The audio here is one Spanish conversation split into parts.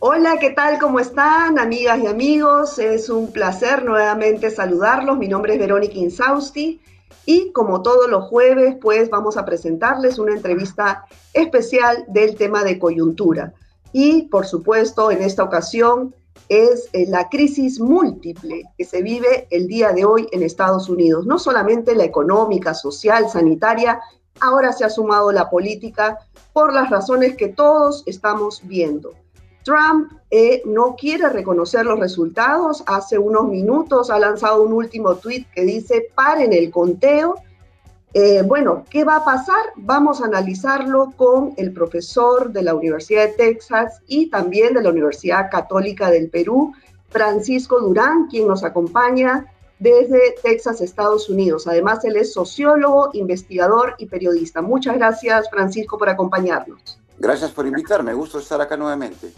Hola, ¿qué tal? ¿Cómo están, amigas y amigos? Es un placer nuevamente saludarlos. Mi nombre es Verónica Insausti y como todos los jueves, pues vamos a presentarles una entrevista especial del tema de coyuntura. Y, por supuesto, en esta ocasión es eh, la crisis múltiple que se vive el día de hoy en Estados Unidos. No solamente la económica, social, sanitaria, ahora se ha sumado la política por las razones que todos estamos viendo. Trump eh, no quiere reconocer los resultados. Hace unos minutos ha lanzado un último tuit que dice, paren el conteo. Eh, bueno, ¿qué va a pasar? Vamos a analizarlo con el profesor de la Universidad de Texas y también de la Universidad Católica del Perú, Francisco Durán, quien nos acompaña desde Texas, Estados Unidos. Además, él es sociólogo, investigador y periodista. Muchas gracias, Francisco, por acompañarnos. Gracias por invitarme. Me gusta estar acá nuevamente.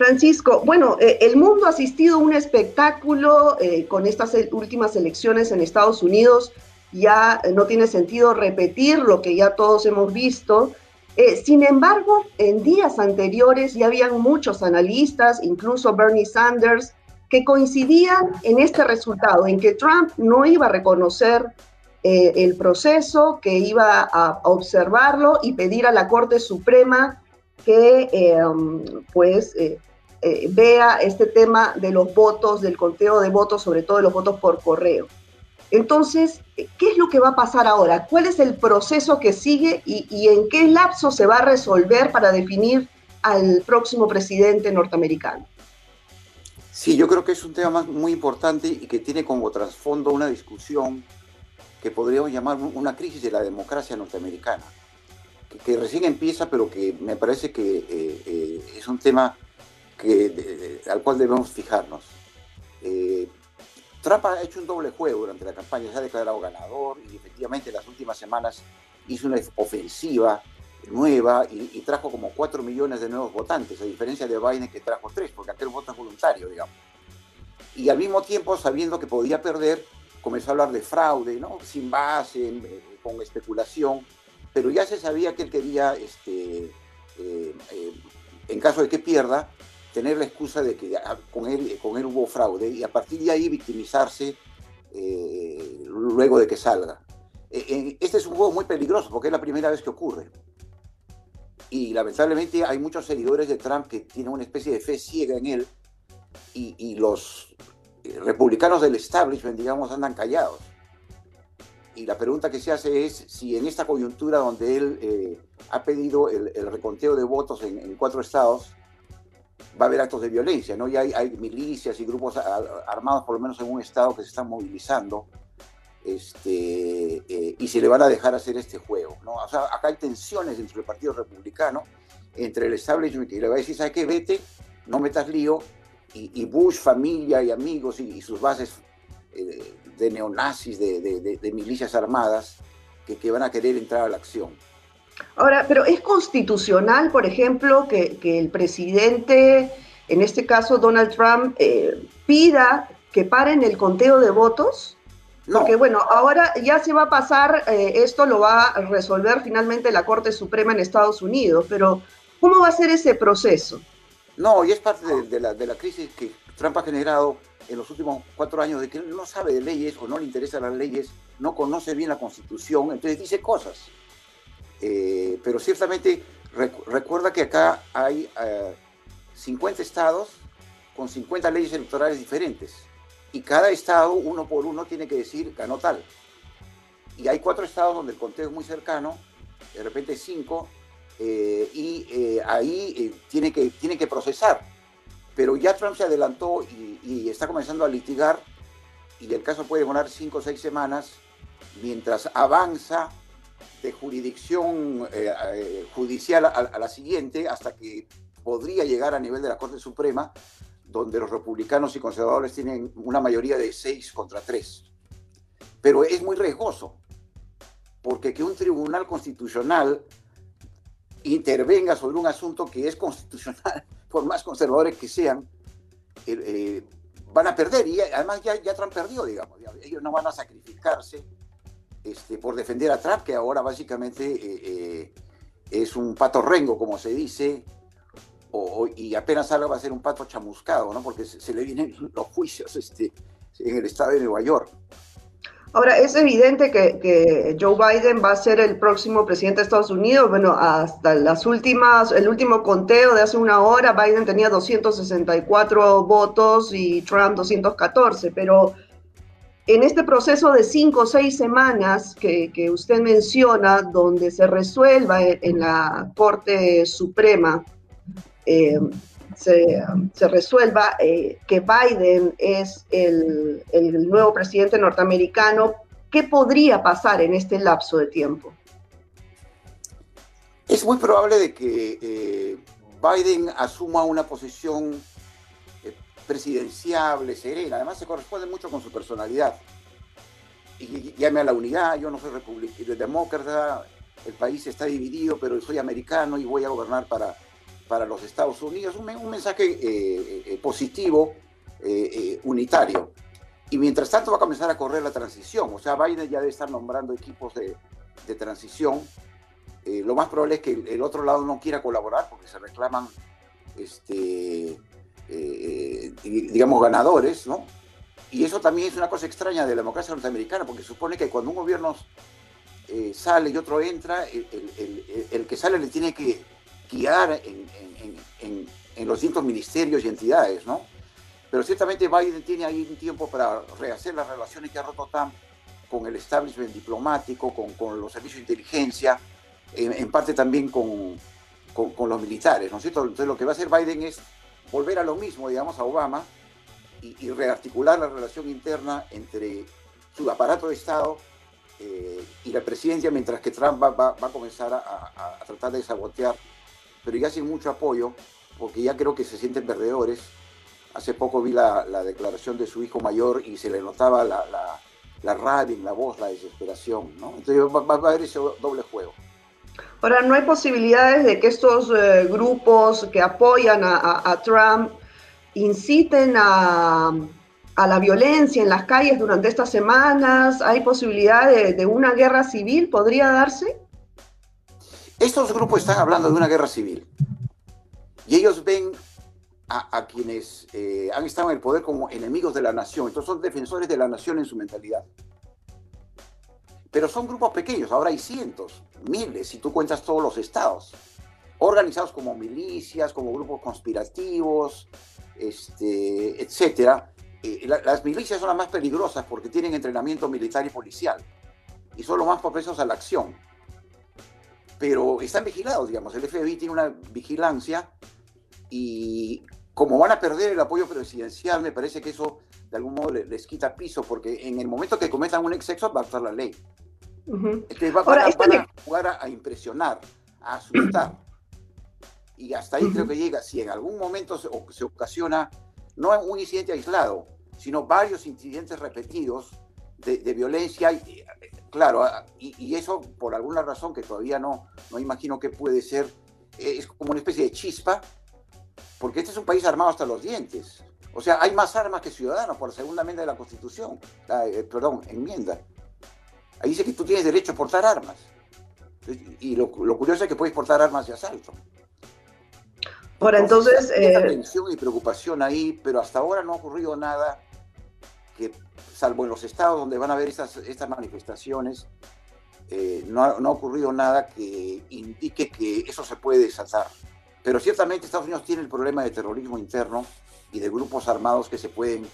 Francisco, bueno, eh, el mundo ha asistido a un espectáculo eh, con estas últimas elecciones en Estados Unidos. Ya no tiene sentido repetir lo que ya todos hemos visto. Eh, sin embargo, en días anteriores ya habían muchos analistas, incluso Bernie Sanders, que coincidían en este resultado, en que Trump no iba a reconocer el proceso, que iba a, observarlo y pedir a la Corte Suprema que pues eh, vea este tema de los votos, del conteo de votos, sobre todo de los votos por correo. Entonces, ¿qué es lo que va a pasar ahora? ¿Cuál es el proceso que sigue y, en qué lapso se va a resolver para definir al próximo presidente norteamericano? Sí, yo creo que es un tema muy importante y que tiene como trasfondo una discusión que podríamos llamar una crisis de la democracia norteamericana, que, recién empieza, pero que me parece que eh, eh, es un tema que, al cual debemos fijarnos. Eh, Trump ha hecho un doble juego durante la campaña, se ha declarado ganador y efectivamente en las últimas semanas hizo una ofensiva nueva y, trajo como 4 millones de nuevos votantes, a diferencia de Biden que trajo 3, porque aquel voto es voluntario, digamos. Y al mismo tiempo, sabiendo que podía perder, comenzó a hablar de fraude, ¿no? sin base, eh, con especulación, pero ya se sabía que él quería, este, eh, en caso de que pierda, tener la excusa de que con él, con él hubo fraude y a partir de ahí victimizarse eh, luego de que salga. E, este es un juego muy peligroso porque es la primera vez que ocurre. Y lamentablemente hay muchos seguidores de Trump que tienen una especie de fe ciega en él y, los republicanos del establishment, digamos, andan callados. Y la pregunta que se hace es si en esta coyuntura donde él eh, ha pedido el, reconteo de votos en cuatro estados, va a haber actos de violencia, ¿no? Ya hay, milicias y grupos armados, por lo menos en un estado, que se están movilizando, este, eh, y se le van a dejar hacer este juego, ¿no? O sea, acá hay tensiones dentro del Partido Republicano, entre el establishment, y le va a decir, ¿sabes qué? Vete, no metas lío, y, Bush, familia y amigos y, sus bases eh, de neonazis, de, milicias armadas, que, que van a querer entrar a la acción. Ahora, pero ¿es constitucional, por ejemplo, que, el presidente, en este caso Donald Trump, eh, pida que paren el conteo de votos? Porque bueno, ahora ya se va a pasar, eh, esto lo va a resolver finalmente la Corte Suprema en Estados Unidos, pero ¿cómo va a ser ese proceso? No, y es parte de, la, de la crisis que Trump ha generado en los últimos cuatro años, de que no sabe de leyes o no le interesan las leyes, no conoce bien la Constitución, entonces dice cosas. Eh, pero ciertamente recuerda que acá hay 50 eh, estados con 50 leyes electorales diferentes y cada estado uno por uno tiene que decir ganó tal. Y hay cuatro estados donde el conteo es muy cercano, de repente cinco, eh, y ahí tiene, que, tiene que procesar. Pero ya Trump se adelantó y, y, está comenzando a litigar y el caso puede demorar cinco o seis semanas mientras avanza de jurisdicción eh, eh, judicial a, la siguiente hasta que podría llegar a nivel de la Corte Suprema, donde los republicanos y conservadores tienen una mayoría de seis contra tres. Pero es muy riesgoso, porque que un tribunal constitucional intervenga sobre un asunto que es constitucional, por más conservadores que sean, eh, van a perder. Y además ya, ya Trump perdió, digamos. Ellos no van a sacrificarse este, por defender a Trump, que ahora básicamente eh, eh, es un pato rengo, como se dice, y apenas salga va a ser un pato chamuscado, ¿no? Porque se, le vienen los juicios este, en el estado de Nueva York. Ahora, es evidente que, Joe Biden va a ser el próximo presidente de Estados Unidos. Bueno, hasta las últimas, el último conteo de hace una hora, Biden tenía 264 votos y Trump 214, pero en este proceso de cinco o seis semanas que, usted menciona, donde se resuelva en, la Corte Suprema, eh, se, resuelva eh, que Biden es el, nuevo presidente norteamericano, ¿qué podría pasar en este lapso de tiempo? Es muy probable de que eh, Biden asuma una posición presidenciable, serena, además se corresponde mucho con su personalidad. Y, llame a la unidad, yo no soy republicano, demócrata, el país está dividido, pero soy americano y voy a gobernar para, para los Estados Unidos, un, mensaje eh, eh, positivo, eh, unitario. Y mientras tanto va a comenzar a correr la transición, o sea, Biden ya debe estar nombrando equipos de, transición. lo más probable es que el, otro lado no quiera colaborar porque se reclaman, este, digamos, ganadores, ¿no? Y eso también es una cosa extraña de la democracia norteamericana, porque supone que cuando un gobierno sale y otro entra, el que sale le tiene que guiar en, los distintos ministerios y entidades, ¿no? Pero ciertamente Biden tiene ahí un tiempo para rehacer las relaciones que ha roto Trump con el establishment diplomático, con, los servicios de inteligencia, en, parte también con, con, los militares, ¿no es cierto? Entonces lo que va a hacer Biden es volver a lo mismo, digamos, a Obama y, rearticular la relación interna entre su aparato de Estado eh, y la presidencia, mientras que Trump va, va, a comenzar a, a, tratar de sabotear pero ya sin mucho apoyo, porque ya creo que se sienten perdedores. Hace poco vi la, declaración de su hijo mayor y se le notaba la, la, rabia en la voz, la desesperación, ¿no? Entonces va, a haber ese doble juego. Ahora, ¿no hay posibilidades de que estos eh, grupos que apoyan a, Trump inciten a, la violencia en las calles durante estas semanas? ¿Hay posibilidad de, una guerra civil? ¿Podría darse? Estos grupos están hablando de una guerra civil y ellos ven a, quienes eh, han estado en el poder como enemigos de la nación. Entonces son defensores de la nación en su mentalidad. Pero son grupos pequeños, ahora hay cientos, miles, si tú cuentas todos los estados, organizados como milicias, como grupos conspirativos, este, etc. Eh, las milicias son las más peligrosas porque tienen entrenamiento militar y policial y son los más propensos a la acción pero están vigilados, digamos. El FBI tiene una vigilancia y como van a perder el apoyo presidencial, me parece que eso de algún modo les, quita piso, porque en el momento que cometan un exceso va a actuar la ley. Entonces va, van, a, este jugar a, impresionar, a asustar. Y hasta ahí creo que llega. Si en algún momento se, se ocasiona, no un incidente aislado, sino varios incidentes repetidos de, de violencia, Claro, ah, y, eso por alguna razón que todavía no, no imagino que puede ser, eh, es como una especie de chispa, porque este es un país armado hasta los dientes. O sea, hay más armas que ciudadanos por la segunda enmienda de la Constitución, eh, perdón, enmienda. Ahí dice que tú tienes derecho a portar armas. Y lo, curioso es que puedes portar armas de asalto. Ahora, entonces... Hay eh... tensión y preocupación ahí, pero hasta ahora no ha ocurrido nada que salvo en los estados donde van a haber estas, estas manifestaciones, eh, no, ha, ocurrido nada que indique que eso se puede desatar. Pero ciertamente Estados Unidos tiene el problema de terrorismo interno y de grupos armados que se pueden,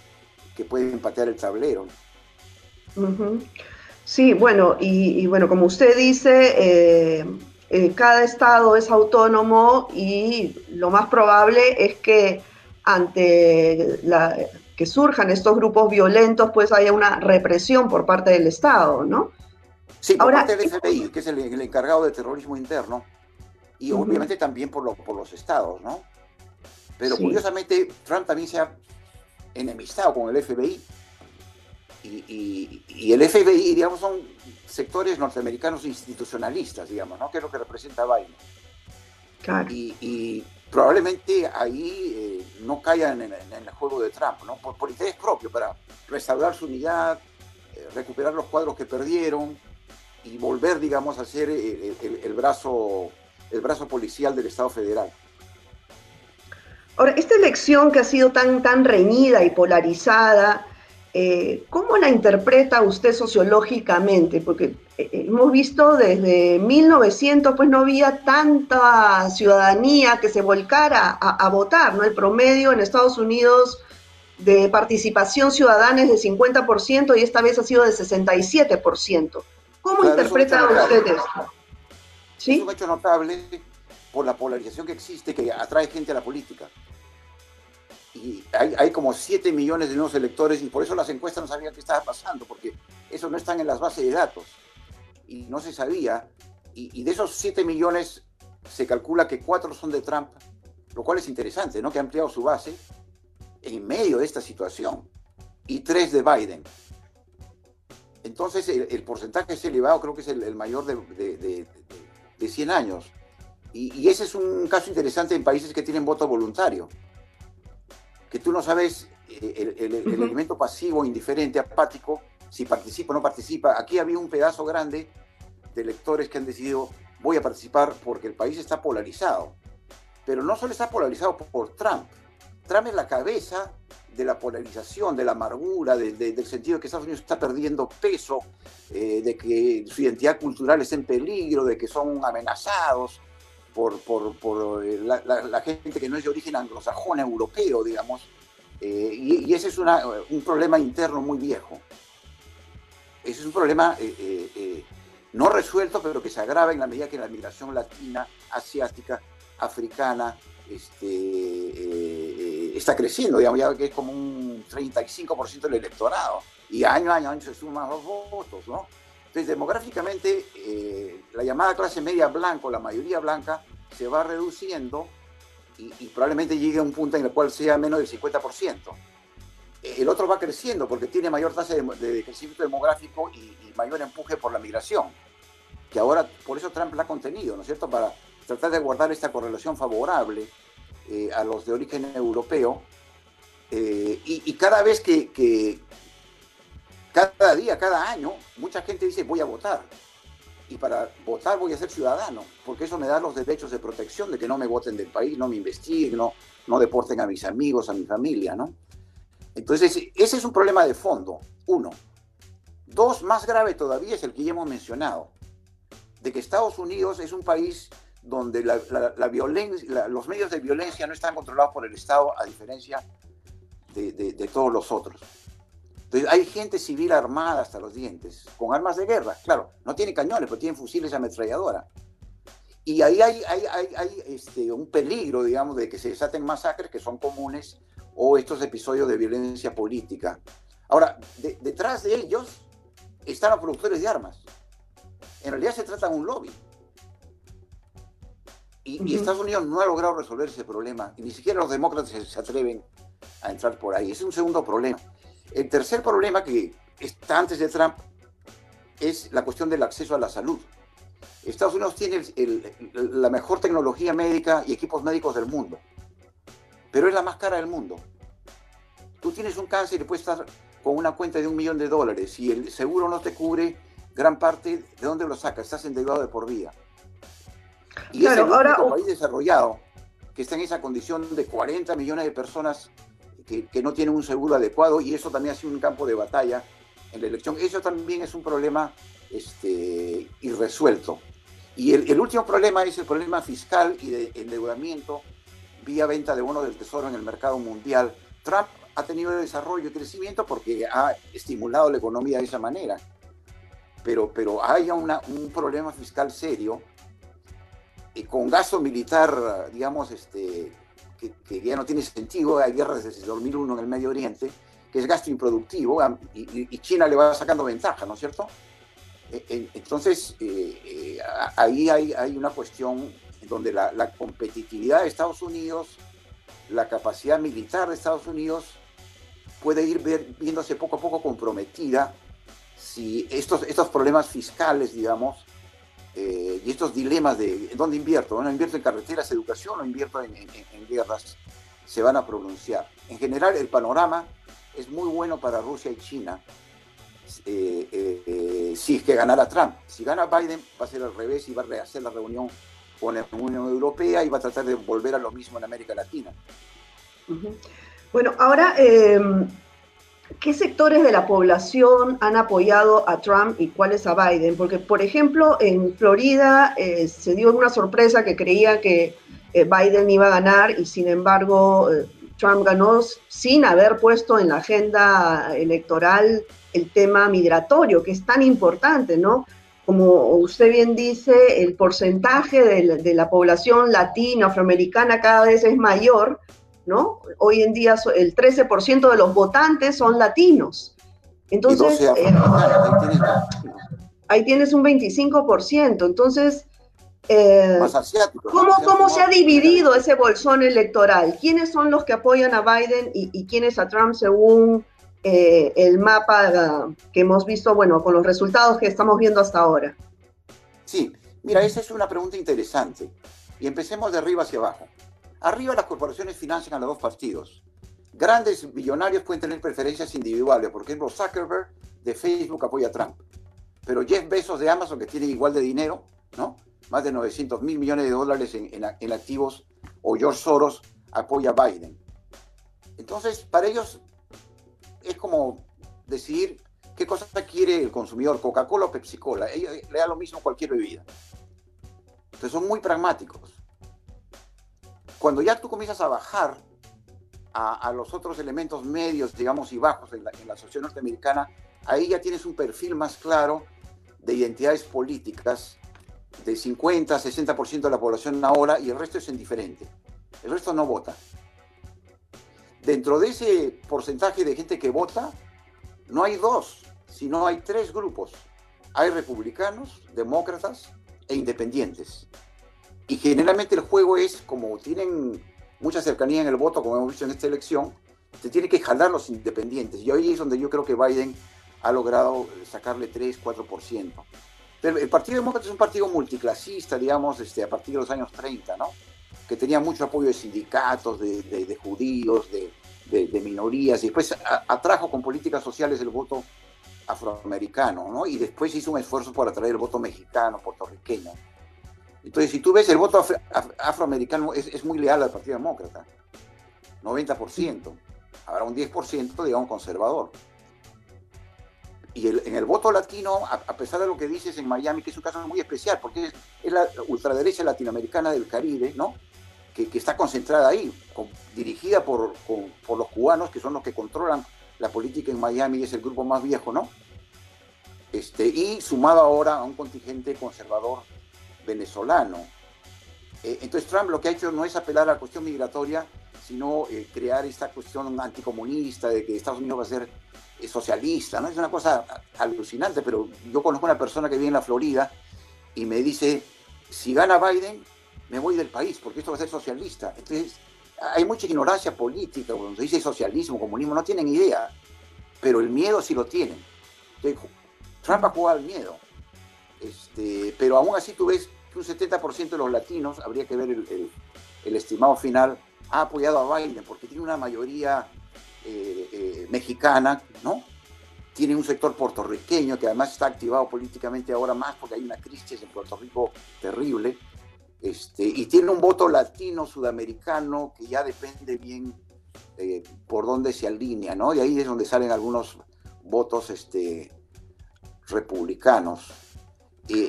que pueden patear el tablero. Sí, bueno, y, bueno, como usted dice, eh, eh, cada estado es autónomo y lo más probable es que ante la, que surjan estos grupos violentos, pues haya una represión por parte del Estado, ¿no? Sí, por Ahora, parte del FBI, que es el, encargado de terrorismo interno, y obviamente también por, por los estados, ¿no? Pero curiosamente, Trump también se ha enemistado con el FBI. Y, el FBI, digamos, son sectores norteamericanos institucionalistas, digamos, ¿no? Que es lo que representa Biden. Claro. y probablemente ahí eh, no caigan en, el juego de Trump, ¿no? Por, interés propio, para restaurar su unidad, eh, recuperar los cuadros que perdieron y volver, digamos, a ser eh, el, brazo, el brazo policial del Estado federal. Ahora, esta elección que ha sido tan, tan reñida y polarizada, eh, ¿cómo la interpreta usted sociológicamente? Porque eh, hemos visto desde 1900, pues no había tanta ciudadanía que se volcara a, votar, ¿no? El promedio en Estados Unidos de participación ciudadana es de 50% y esta vez ha sido de 67%. ¿Cómo interpreta usted esto? ¿Sí? Es un hecho notable por la polarización que existe que atrae gente a la política y hay, como 7 millones de nuevos electores y por eso las encuestas no sabían qué estaba pasando, porque eso no están en las bases de datos y no se sabía. Y, de esos 7 millones se calcula que 4 son de Trump, lo cual es interesante, ¿no? Que ha ampliado su base en medio de esta situación y 3 de Biden. Entonces el, porcentaje es elevado, creo que es el, mayor de, de, 100 años. Y, y ese es un caso interesante en países que tienen voto voluntario tú no sabes eh, el, elemento pasivo, indiferente, apático, si participa o no participa. Aquí había un pedazo grande de electores que han decidido voy a participar porque el país está polarizado. Pero no solo está polarizado por Trump. Trump es la cabeza de la polarización, de la amargura, del sentido de que Estados Unidos está perdiendo peso, eh, de que su identidad cultural está en peligro, de que son amenazados, por, por, eh, la, gente que no es de origen anglosajón europeo, digamos, eh, y, ese es un problema interno muy viejo. Ese es un problema eh, no resuelto, pero que se agrava en la medida que la migración latina, asiática, africana, este, está creciendo, digamos, ya que es como un 35% del electorado, y año a año se suman los votos, ¿no? Entonces, demográficamente, eh, la llamada clase media blanca, la mayoría blanca, se va reduciendo y, probablemente llegue a un punto en el cual sea menos del 50%. El otro va creciendo porque tiene mayor tasa de, crecimiento demográfico y, mayor empuje por la migración, que ahora por eso Trump la ha contenido, ¿no es cierto? Para tratar de guardar esta correlación favorable eh, a los de origen europeo. Eh, y, cada vez que, cada día, cada año, mucha gente dice voy a votar. Y para votar voy a ser ciudadano, porque eso me da los derechos de protección de que no me voten del país, no me investiguen, no, no deporten a mis amigos, a mi familia, ¿no? Entonces, ese es un problema de fondo, uno. Dos, más grave todavía es el que ya hemos mencionado, de que Estados Unidos es un país donde la, violencia, los medios de violencia no están controlados por el Estado, a diferencia de todos los otros. Entonces, hay gente civil armada hasta los dientes, con armas de guerra. Claro, no tiene cañones, pero tienen fusiles ametralladora. Y ahí hay, hay, este, un peligro, digamos, de que se desaten masacres que son comunes o estos episodios de violencia política. Ahora, detrás de ellos están los productores de armas. En realidad se trata de un lobby. Y, Estados Unidos no ha logrado resolver ese problema. Y ni siquiera los demócratas se atreven a entrar por ahí. Ese es un segundo problema. El tercer problema que está antes de Trump es la cuestión del acceso a la salud. Estados Unidos tiene la mejor tecnología médica y equipos médicos del mundo, pero es la más cara del mundo. Tú tienes un cáncer y puedes estar con una cuenta de un millón de dólares y el seguro no te cubre gran parte, ¿de dónde lo sacas? Estás endeudado de por vida. Y es el ahora... país desarrollado que está en esa condición de 40 millones de personas que, no tienen un seguro adecuado y eso también ha sido un campo de batalla en la elección. Eso también es un problema este, irresuelto. Y el, último problema es el problema fiscal y de endeudamiento vía venta de bonos del tesoro en el mercado mundial. Trump ha tenido desarrollo y crecimiento porque ha estimulado la economía de esa manera. Pero, pero hay una, un problema fiscal serio y con gasto militar, digamos, este, que, ya no tiene sentido, hay guerras desde 2001 en el Medio Oriente, que es gasto improductivo y, China le va sacando ventaja, ¿no es cierto? E, entonces, eh, eh, ahí hay, hay, una cuestión donde la, la, competitividad de Estados Unidos, la capacidad militar de Estados Unidos puede ir viéndose poco a poco comprometida si estos, estos problemas fiscales, digamos, eh, y estos dilemas de dónde invierto, ¿no? invierto en carreteras, educación o invierto en, guerras, se van a pronunciar. En general, el panorama es muy bueno para Rusia y China eh, eh, si es que ganara Trump. Si gana Biden, va a ser al revés y va a rehacer la reunión con la Unión Europea y va a tratar de volver a lo mismo en América Latina. Bueno, ahora, ¿qué sectores de la población han apoyado a Trump y cuáles a Biden? Porque, por ejemplo, en Florida eh, se dio una sorpresa que creía que eh, Biden iba a ganar y sin embargo eh, Trump ganó sin haber puesto en la agenda electoral el tema migratorio, que es tan importante, ¿no? Como usted bien dice, el porcentaje de la, población latina, afroamericana cada vez es mayor, ¿no? Hoy en día el 13% de los votantes son latinos. Entonces, eh, ahí tienes un 25%. Entonces, eh, ¿cómo, se ha dividido ese bolsón electoral? ¿Quiénes son los que apoyan a Biden y, quiénes a Trump según eh, el mapa que hemos visto, bueno, con los resultados que estamos viendo hasta ahora? Sí, mira, esa es una pregunta interesante. Y empecemos de arriba hacia abajo. Arriba las corporaciones financian a los dos partidos. Grandes millonarios pueden tener preferencias individuales. Por ejemplo, Zuckerberg de Facebook apoya a Trump. Pero Jeff Bezos de Amazon, que tiene igual de dinero, ¿no? más de 900 mil millones de dólares en, activos, o George Soros apoya a Biden. Entonces, para ellos es como decidir qué cosa quiere el consumidor, Coca-Cola o Pepsi-Cola. Le da lo mismo cualquier bebida. Entonces son muy pragmáticos. Cuando ya tú comienzas a bajar a, los otros elementos medios, digamos, y bajos en la, en sociedad norteamericana, ahí ya tienes un perfil más claro de identidades políticas de 50, 60% de la población ahora y el resto es indiferente. El resto no vota. Dentro de ese porcentaje de gente que vota, no hay dos, sino hay tres grupos. Hay republicanos, demócratas e independientes. Y generalmente el juego es, como tienen mucha cercanía en el voto, como hemos visto en esta elección, se tiene que jalar los independientes. Y ahí es donde yo creo que Biden ha logrado sacarle 3, 4% el Partido Demócrata es un partido multiclasista, digamos, este, a partir de los años 30, ¿no? Que tenía mucho apoyo de sindicatos, de, judíos, de, minorías, y después atrajo con políticas sociales el voto afroamericano, ¿no? Y después hizo un esfuerzo por atraer el voto mexicano, puertorriqueño. Entonces, si tú ves, el voto afroamericano es, muy leal al Partido Demócrata, 90%. Habrá un 10%, digamos, conservador. Y en el voto latino, a, pesar de lo que dices en Miami, que es un caso muy especial, porque es, la ultraderecha latinoamericana del Caribe, ¿no? Que, está concentrada ahí, dirigida por, los cubanos, que son los que controlan la política en Miami, y es el grupo más viejo, ¿no? Este, y sumado ahora a un contingente conservador venezolano. Eh, entonces Trump lo que ha hecho no es apelar a la cuestión migratoria, sino eh, crear esta cuestión anticomunista de que Estados Unidos va a ser socialista, ¿no? Es una cosa alucinante, pero yo conozco una persona que vive en la Florida y me dice, si gana Biden, me voy del país, porque esto va a ser socialista. Entonces, hay mucha ignorancia política, cuando se dice socialismo, comunismo, no tienen idea, pero el miedo sí lo tienen. Trump ha jugado al miedo, este, pero aún así tú ves que un 70% de los latinos, habría que ver el, el estimado final, ha apoyado a Biden, porque tiene una mayoría eh, eh, mexicana, ¿no? Tiene un sector puertorriqueño que además está activado políticamente ahora más porque hay una crisis en Puerto Rico terrible. Este, y tiene un voto latino, sudamericano, que ya depende bien eh, por dónde se alinea, ¿no? Y ahí es donde salen algunos votos este, republicanos.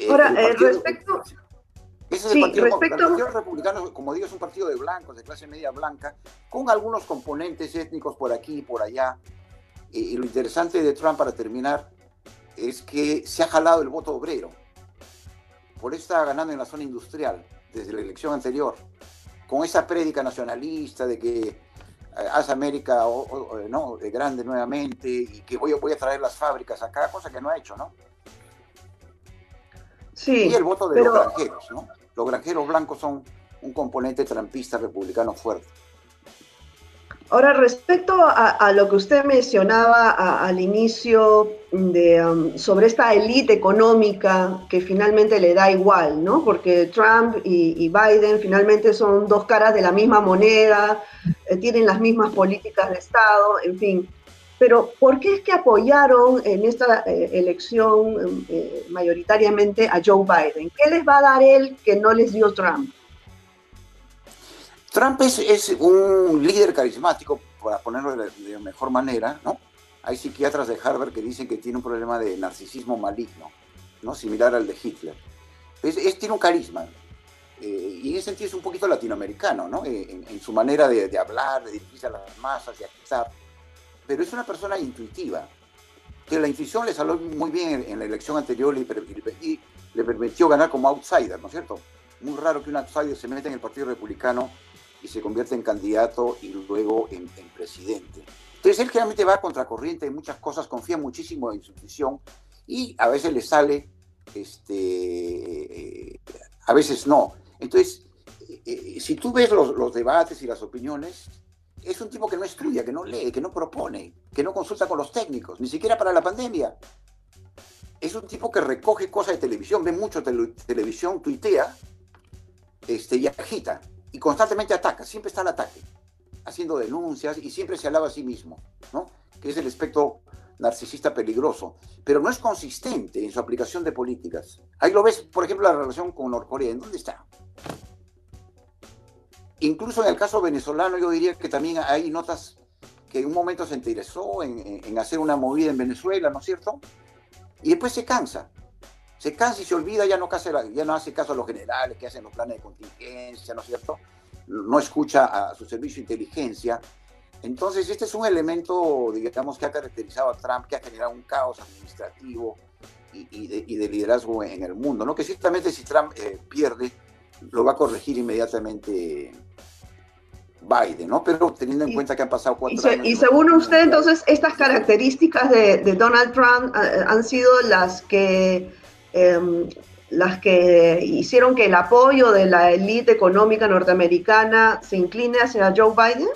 Ahora, respecto... Ese es el partido, partido republicano, como digo, es un partido de blancos, de clase media blanca, con algunos componentes étnicos por aquí y por allá. Y, lo interesante de Trump, para terminar, es que se ha jalado el voto obrero. Por eso está ganando en la zona industrial, desde la elección anterior, con esa prédica nacionalista de que eh, hace América ¿no? de grande nuevamente y que voy, voy a traer las fábricas acá, cosa que no ha hecho, ¿no? Sí, y el voto de los granjeros, ¿no? Los granjeros blancos son un componente trampista republicano fuerte. Ahora, respecto a, lo que usted mencionaba al inicio de, um, sobre esta élite económica que finalmente le da igual, ¿no? Porque Trump y, Biden finalmente son dos caras de la misma moneda, eh, tienen las mismas políticas de Estado, en fin. Pero ¿por qué es que apoyaron en esta eh, elección eh, mayoritariamente a Joe Biden? ¿Qué les va a dar él que no les dio Trump? Trump es, un líder carismático, para ponerlo de mejor manera, ¿no? Hay psiquiatras de Harvard que dicen que tiene un problema de narcisismo maligno, ¿no? Similar al de Hitler. Es, tiene un carisma, eh, y en ese sentido es un poquito latinoamericano, ¿no? Eh, en, su manera de, hablar, de dirigirse a las masas, de acusar. Pero es una persona intuitiva, que la intuición le salió muy bien en, la elección anterior y, y, le permitió ganar como outsider, ¿no es cierto? Muy raro que un outsider se meta en el Partido Republicano y se convierte en candidato y luego en, presidente. Entonces él generalmente va a contracorriente en muchas cosas, confía muchísimo en su intuición y a veces le sale, este, a veces no. Entonces, eh, eh, si tú ves los, debates y las opiniones, es un tipo que no estudia, que no lee, que no propone, que no consulta con los técnicos, ni siquiera para la pandemia. Es un tipo que recoge cosas de televisión, ve mucho televisión, tuitea este, y agita. Y constantemente ataca, siempre está al ataque, haciendo denuncias y siempre se alaba a sí mismo, ¿no? que es el aspecto narcisista peligroso, pero no es consistente en su aplicación de políticas. Ahí lo ves, por ejemplo, la relación con Norcorea. ¿En dónde está? Incluso en el caso venezolano, yo diría que también hay notas que en un momento se interesó en, hacer una movida en Venezuela, ¿no es cierto? Y después se cansa. Se cansa y se olvida, ya no, hace, ya no hace caso a los generales que hacen los planes de contingencia, ¿no es cierto? No escucha a su servicio de inteligencia. Entonces, este es un elemento, digamos, que ha caracterizado a Trump, que ha generado un caos administrativo y, de, liderazgo en el mundo, ¿no? Que ciertamente si Trump eh, pierde, lo va a corregir inmediatamente Biden, ¿no? Pero teniendo en cuenta que han pasado cuatro años. Y según usted, entonces, estas características de, Donald Trump eh, han sido las que, em, las que hicieron que el apoyo de la élite económica norteamericana se incline hacia Joe Biden.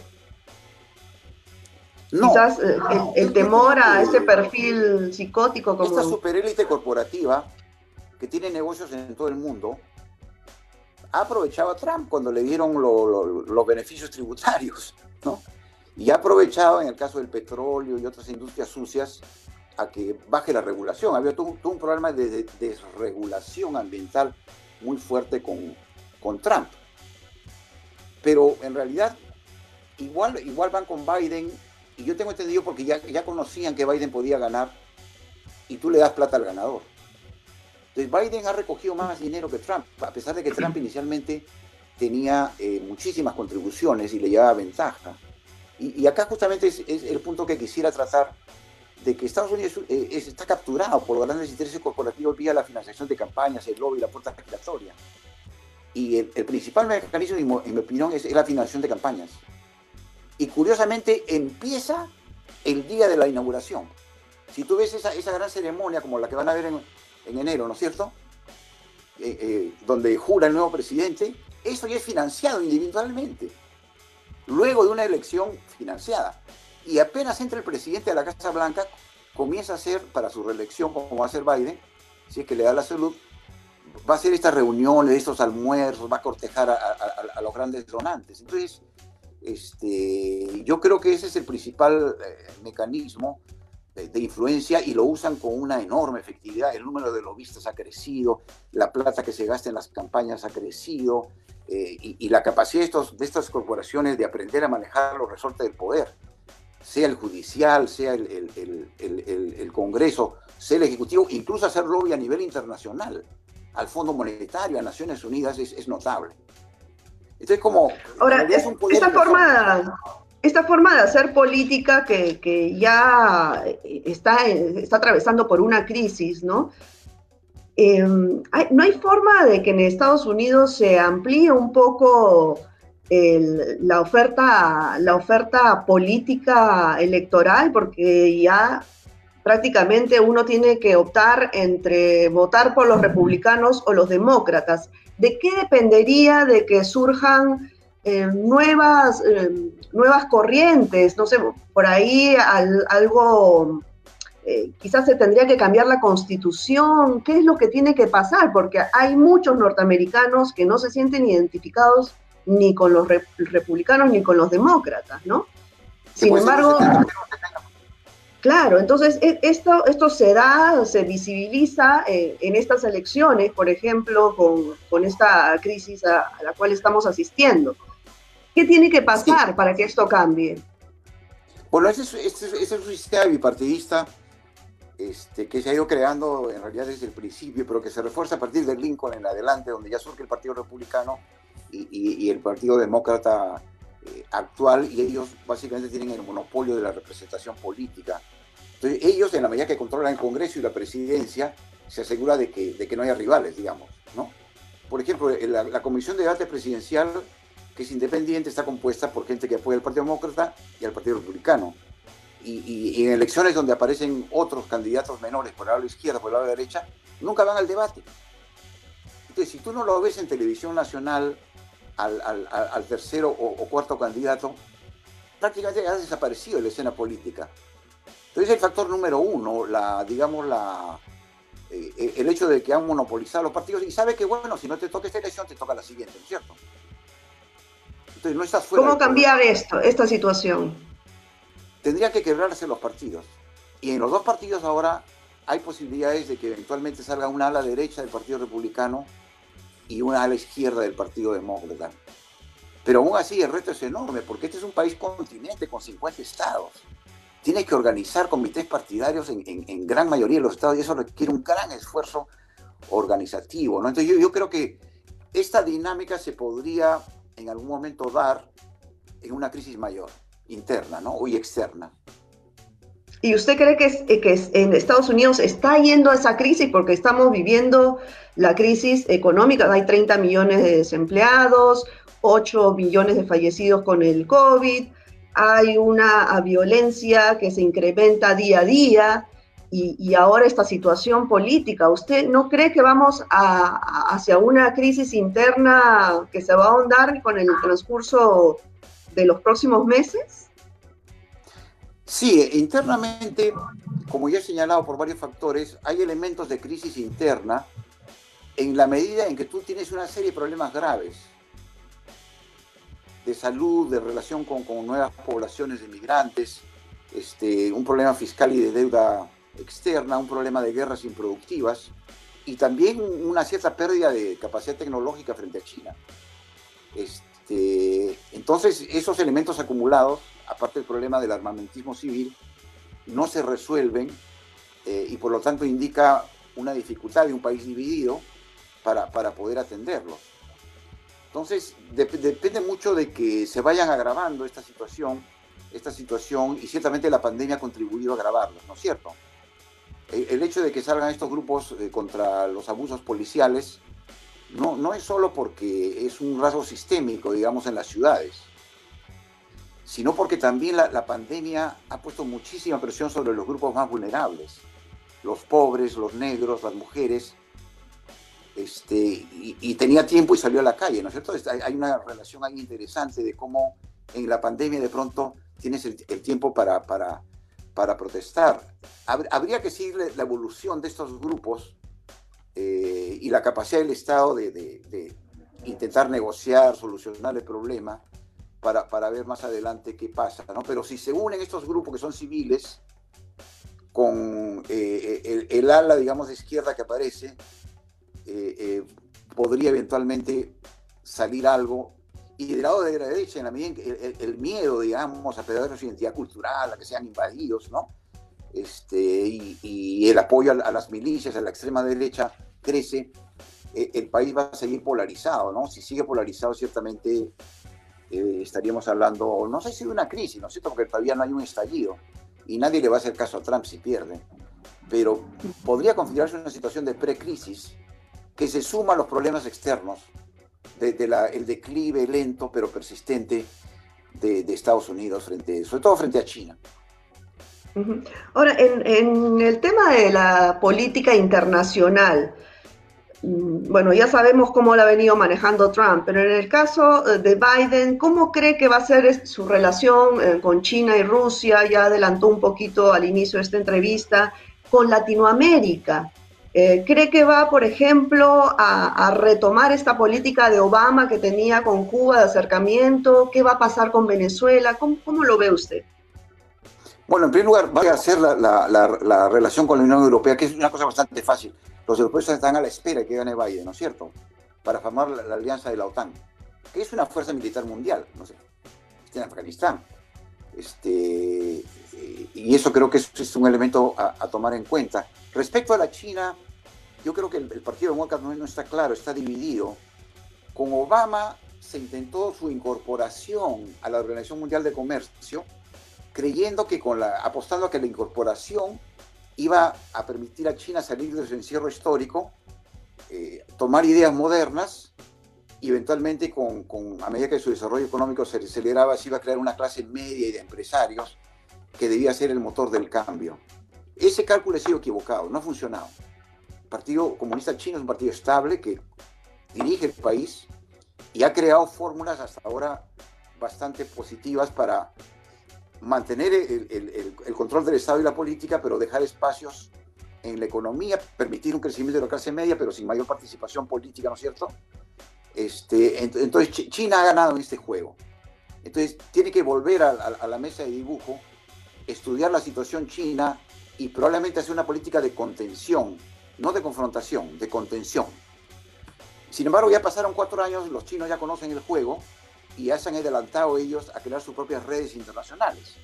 Quizás eh, el, temor a ese perfil psicótico como... Esta superélite corporativa que tiene negocios en todo el mundo ha aprovechado a Trump cuando le dieron los beneficios tributarios, ¿no? Y ha aprovechado en el caso del petróleo y otras industrias sucias a que baje la regulación. Había todo, un problema de, desregulación ambiental muy fuerte con, con Trump. Pero en realidad, igual, igual van con Biden, y yo tengo entendido porque ya, ya conocían que Biden podía ganar, y tú le das plata al ganador. Entonces Biden ha recogido más dinero que Trump, a pesar de que Trump inicialmente tenía eh, muchísimas contribuciones y le llevaba ventaja. Y, acá justamente es, el punto que quisiera tratar, de que Estados Unidos eh, está capturado por los grandes intereses corporativos vía la financiación de campañas, el lobby la puerta respiratoria. Y el, principal mecanismo, en mi opinión, es, la financiación de campañas. Y curiosamente empieza el día de la inauguración. Si tú ves esa gran ceremonia como la que van a ver en, en enero, ¿no es cierto? Eh, eh, donde jura el nuevo presidente, eso ya es financiado individualmente, luego de una elección financiada. Y apenas entra el presidente a la Casa Blanca, comienza a hacer para su reelección, como va a hacer Biden, si es que le da la salud, va a hacer estas reuniones, estos almuerzos, va a cortejar a, los grandes donantes. Entonces, este, yo creo que ese es el principal eh, mecanismo de, influencia y lo usan con una enorme efectividad. El número de lobistas ha crecido, la plata que se gasta en las campañas ha crecido eh, y, la capacidad de, estos, de estas corporaciones de aprender a manejar los resortes del poder, sea el judicial, sea el, el, el, Congreso, sea el Ejecutivo, incluso hacer lobby a nivel internacional, al Fondo Monetario, a Naciones Unidas, es, es notable. Entonces, como... Ahora, es un poder esta forma esta forma de hacer política que, ya está, está, atravesando por una crisis, ¿no? Em, no hay forma de que en Estados Unidos se amplíe un poco la, oferta, la oferta política electoral, porque ya prácticamente uno tiene que optar entre votar por los republicanos o los demócratas. ¿De qué dependería de que surjan eh, nuevas, eh, nuevas corrientes, no sé, por ahí algo, eh, quizás se tendría que cambiar la constitución, ¿qué es lo que tiene que pasar? Porque hay muchos norteamericanos que no se sienten identificados ni con los republicanos ni con los demócratas, ¿no? Sin embargo, claro, entonces e, esto, esto se da, se visibiliza en estas elecciones, por ejemplo, con, esta crisis a la cual estamos asistiendo. ¿Qué tiene que pasar para que esto cambie? Bueno, ese es, un sistema bipartidista este, que se ha ido creando en realidad desde el principio, pero que se refuerza a partir de Lincoln en adelante, donde ya surge el Partido Republicano y, el Partido Demócrata eh, actual, y ellos básicamente tienen el monopolio de la representación política. Entonces, ellos, en la medida que controlan el Congreso y la presidencia, se asegura de que, de que no haya rivales, digamos, ¿no? Por ejemplo, la, la Comisión de Debate Presidencial que es independiente, está compuesta por gente que apoya al Partido Demócrata y al Partido Republicano. Y, en elecciones donde aparecen otros candidatos menores por el lado izquierda, por el lado derecha, nunca van al debate. Entonces, si tú no lo ves en televisión nacional al, tercero o, cuarto candidato, prácticamente ha desaparecido la escena política. Entonces, el factor número uno, la, digamos, la, eh, el hecho de que han monopolizado los partidos y sabe que, bueno, si no te toca esta elección, te toca la siguiente, ¿no es cierto? ¿Cómo cambiar esto, esta situación? Tendría que quebrarse los partidos. Y en los dos partidos ahora hay posibilidades de que eventualmente salga una ala derecha del Partido Republicano y una ala izquierda del Partido Demócrata. Pero aún así el reto es enorme, porque este es un país continente con 50 estados. Tiene que organizar comités partidarios en, gran mayoría de los estados y eso requiere un gran esfuerzo organizativo. ¿no? Entonces yo, yo creo que esta dinámica se podría en algún momento dar en una crisis mayor, interna ¿no? y externa. ¿Y usted cree que, es, que en Estados Unidos está yendo a esa crisis porque estamos viviendo la crisis económica? Hay 30 millones de desempleados, 8 millones de fallecidos con el COVID, hay una violencia que se incrementa día a día y, ahora esta situación política. ¿Usted no cree que vamos hacia una crisis interna que se va a ahondar con el transcurso de los próximos meses? Sí, internamente, como ya he señalado por varios factores, hay elementos de crisis interna en la medida en que tú tienes una serie de problemas graves de salud, de relación con, nuevas poblaciones de migrantes, este, un problema fiscal y de deuda externa, un problema de guerras improductivas y también una cierta pérdida de capacidad tecnológica frente a China. Este, entonces, esos elementos acumulados, aparte del problema del armamentismo civil, no se resuelven eh, y por lo tanto indica una dificultad de un país dividido para, para poder atenderlos. Entonces, depende mucho de que se vayan agravando esta situación, esta situación, y ciertamente la pandemia ha contribuido a agravarla, ¿no es cierto? El hecho de que salgan estos grupos eh, contra los abusos policiales no, no es solo porque es un rasgo sistémico, digamos, en las ciudades, sino porque también la, pandemia ha puesto muchísima presión sobre los grupos más vulnerables, los pobres, los negros, las mujeres, este, y, tenía tiempo y salió a la calle, ¿no es cierto? Hay una relación ahí interesante de cómo en la pandemia de pronto tienes el, tiempo para, para, para protestar. Habría que seguir la evolución de estos grupos eh, y la capacidad del Estado de, intentar negociar, solucionar el problema para, ver más adelante qué pasa. ¿no? Pero si se unen estos grupos que son civiles con eh, el, el, ala, digamos, de izquierda que aparece, eh, podría eventualmente salir algo y del lado de la derecha, en la medida en que el, miedo, digamos, a perder su identidad cultural, a que sean invadidos, ¿no? Este, y, el apoyo a, las milicias, a la extrema derecha, crece, eh, el país va a seguir polarizado, ¿no? Si sigue polarizado, ciertamente eh, estaríamos hablando, no sé si de una crisis, ¿no es cierto? Porque todavía no hay un estallido y nadie le va a hacer caso a Trump si pierde. Pero podría configurarse una situación de precrisis que se suma a los problemas externos de, el declive lento pero persistente de, Estados Unidos, frente, sobre todo frente a China. Ahora, en, el tema de la política internacional, mm, bueno, ya sabemos cómo la ha venido manejando Trump, pero en el caso eh, de Biden, ¿cómo cree que va a ser su relación eh, con China y Rusia? Ya adelantó un poquito al inicio de esta entrevista, con Latinoamérica. Eh, ¿Cree que va, por ejemplo, a, retomar esta política de Obama que tenía con Cuba de acercamiento? ¿Qué va a pasar con Venezuela? ¿Cómo, lo ve usted? Bueno, en primer lugar, va a ser la, relación con la Unión Europea, que es una cosa bastante fácil. Los europeos están a la espera de que gane Biden, ¿no es cierto? Para formar la, alianza de la OTAN. que es una fuerza militar mundial, no sé, está en Afganistán. Este, y eso creo que es, un elemento a, tomar en cuenta. Respecto a la China, yo creo que el, Partido Demócrata no, no está claro, está dividido. Con Obama se intentó su incorporación a la Organización Mundial de Comercio, creyendo que con la, apostando a que la incorporación iba a permitir a China salir de su encierro histórico, eh, tomar ideas modernas y eventualmente con, a medida que su desarrollo económico se aceleraba, se iba a crear una clase media y de empresarios que debía ser el motor del cambio. Ese cálculo ha sido equivocado, no ha funcionado. El Partido Comunista Chino es un partido estable que dirige el país y ha creado fórmulas hasta ahora bastante positivas para mantener el, control del Estado y la política, pero dejar espacios en la economía, permitir un crecimiento de la clase media, pero sin mayor participación política, ¿no es cierto? Este, entonces China ha ganado en este juego. Entonces tiene que volver a, la mesa de dibujo, estudiar la situación china y probablemente hacer una política de contención, no de confrontación, de contención. Sin embargo, ya pasaron cuatro años, los chinos ya conocen el juego y ya se han adelantado ellos a crear sus propias redes internacionales.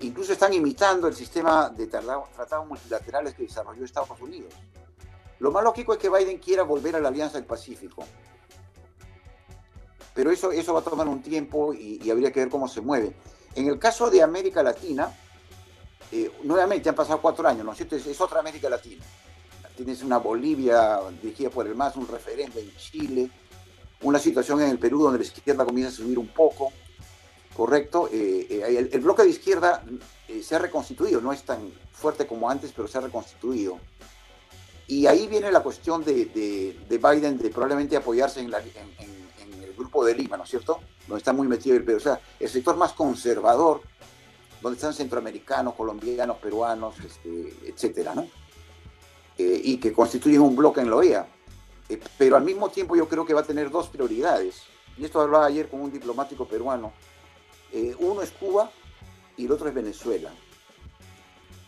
Incluso están imitando el sistema de tratados multilaterales que desarrolló Estados Unidos. Lo más lógico es que Biden quiera volver a la Alianza del Pacífico. Pero eso, eso va a tomar un tiempo y, habría que ver cómo se mueve. En el caso de América Latina, eh, nuevamente han pasado cuatro años, ¿no es cierto? Es, otra América Latina. Tienes una Bolivia dirigida por el MAS, un referente en Chile, una situación en el Perú donde la izquierda comienza a subir un poco, ¿correcto? Eh, eh, el, bloque de izquierda se ha reconstituido, no es tan fuerte como antes, pero se ha reconstituido. Y ahí viene la cuestión de, Biden de probablemente apoyarse en, el grupo de Lima, ¿no es cierto? Donde está muy metido el Perú. O sea, el sector más conservador, donde están centroamericanos, colombianos, peruanos, este, etcétera, ¿no? y que constituyen un bloque en la OEA. Eh, pero al mismo tiempo yo creo que va a tener dos prioridades. Y esto hablaba ayer con un diplomático peruano. Eh, uno es Cuba y el otro es Venezuela.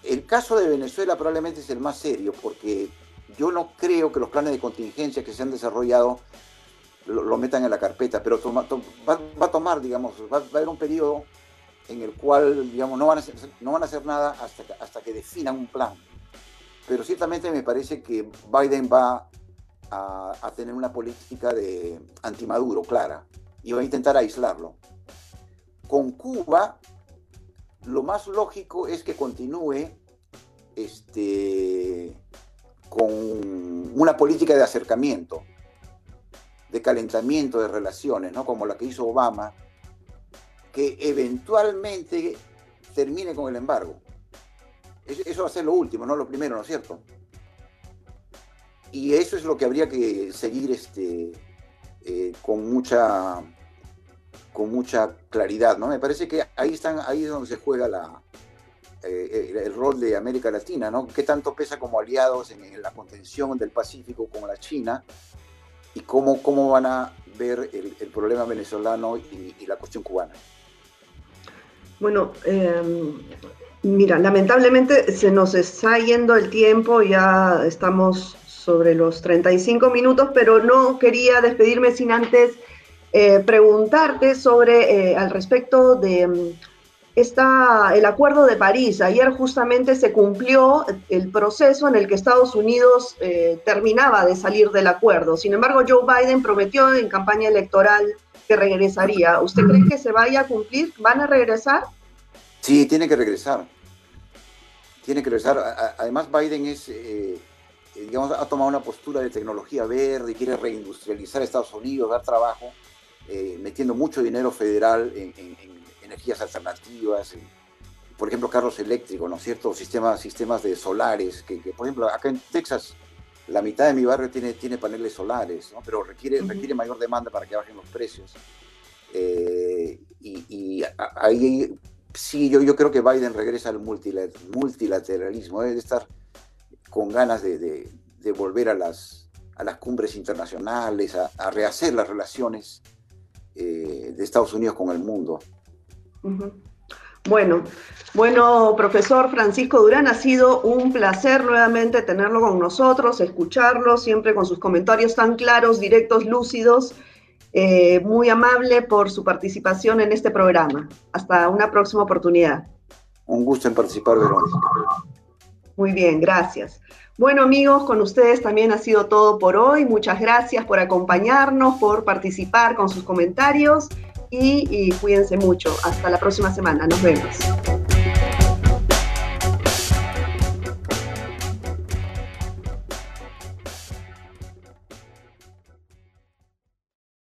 El caso de Venezuela probablemente es el más serio porque yo no creo que los planes de contingencia que se han desarrollado lo, metan en la carpeta, pero va, a tomar, digamos, va, a haber un periodo en el cual, digamos, no van a hacer, no van a hacer nada hasta, hasta que definan un plan. Pero ciertamente me parece que Biden va a, tener una política de antimaduro clara y va a intentar aislarlo. Con Cuba, lo más lógico es que continúe este, con una política de acercamiento, de calentamiento de relaciones, ¿no? como la que hizo Obama, que eventualmente termine con el embargo. Eso va a ser lo último, no lo primero, ¿no es cierto? y eso es lo que habría que seguir este, eh, con, mucha, con mucha claridad. ¿no? Me parece que ahí, están, ahí es donde se juega la, eh, el, rol de América Latina, ¿no? ¿Qué tanto pesa como aliados en, la contención del Pacífico como la China? ¿Y cómo, cómo van a ver el, problema venezolano y, la cuestión cubana? Bueno, em, mira, lamentablemente se nos está yendo el tiempo, ya estamos sobre los 35 minutos, pero no quería despedirme sin antes eh, preguntarte sobre, eh, al respecto de esta, el Acuerdo de París. Ayer justamente se cumplió el proceso en el que Estados Unidos eh, terminaba de salir del acuerdo. Sin embargo, Joe Biden prometió en campaña electoral que regresaría. ¿Usted cree que se vaya a cumplir? ¿Van a regresar? Sí, tiene que regresar. Tiene que regresar. Además, Biden es eh, digamos, ha tomado una postura de tecnología verde quiere reindustrializar Estados Unidos, dar trabajo, eh, metiendo mucho dinero federal en, energías alternativas, por ejemplo, carros eléctricos, ¿no es cierto? Sistemas, sistemas de solares, que, por ejemplo, acá en Texas, la mitad de mi barrio tiene, tiene paneles solares, ¿no? pero requiere, requiere mayor demanda para que bajen los precios. Eh, y, ahí sí, yo, yo creo que Biden regresa al multilateralismo, debe estar con ganas de, volver a las, a las cumbres internacionales, a, rehacer las relaciones eh, de Estados Unidos con el mundo. Bueno, bueno, profesor Francisco Durán, ha sido un placer nuevamente tenerlo con nosotros, escucharlo, siempre con sus comentarios tan claros, directos, lúcidos eh, muy amable por su participación en este programa. Hasta una próxima oportunidad. Un gusto en participar, Verónica. Muy bien, gracias. Bueno amigos, con ustedes también ha sido todo por hoy. Muchas gracias por acompañarnos, por participar con sus comentarios y, cuídense mucho. Hasta la próxima semana. Nos vemos.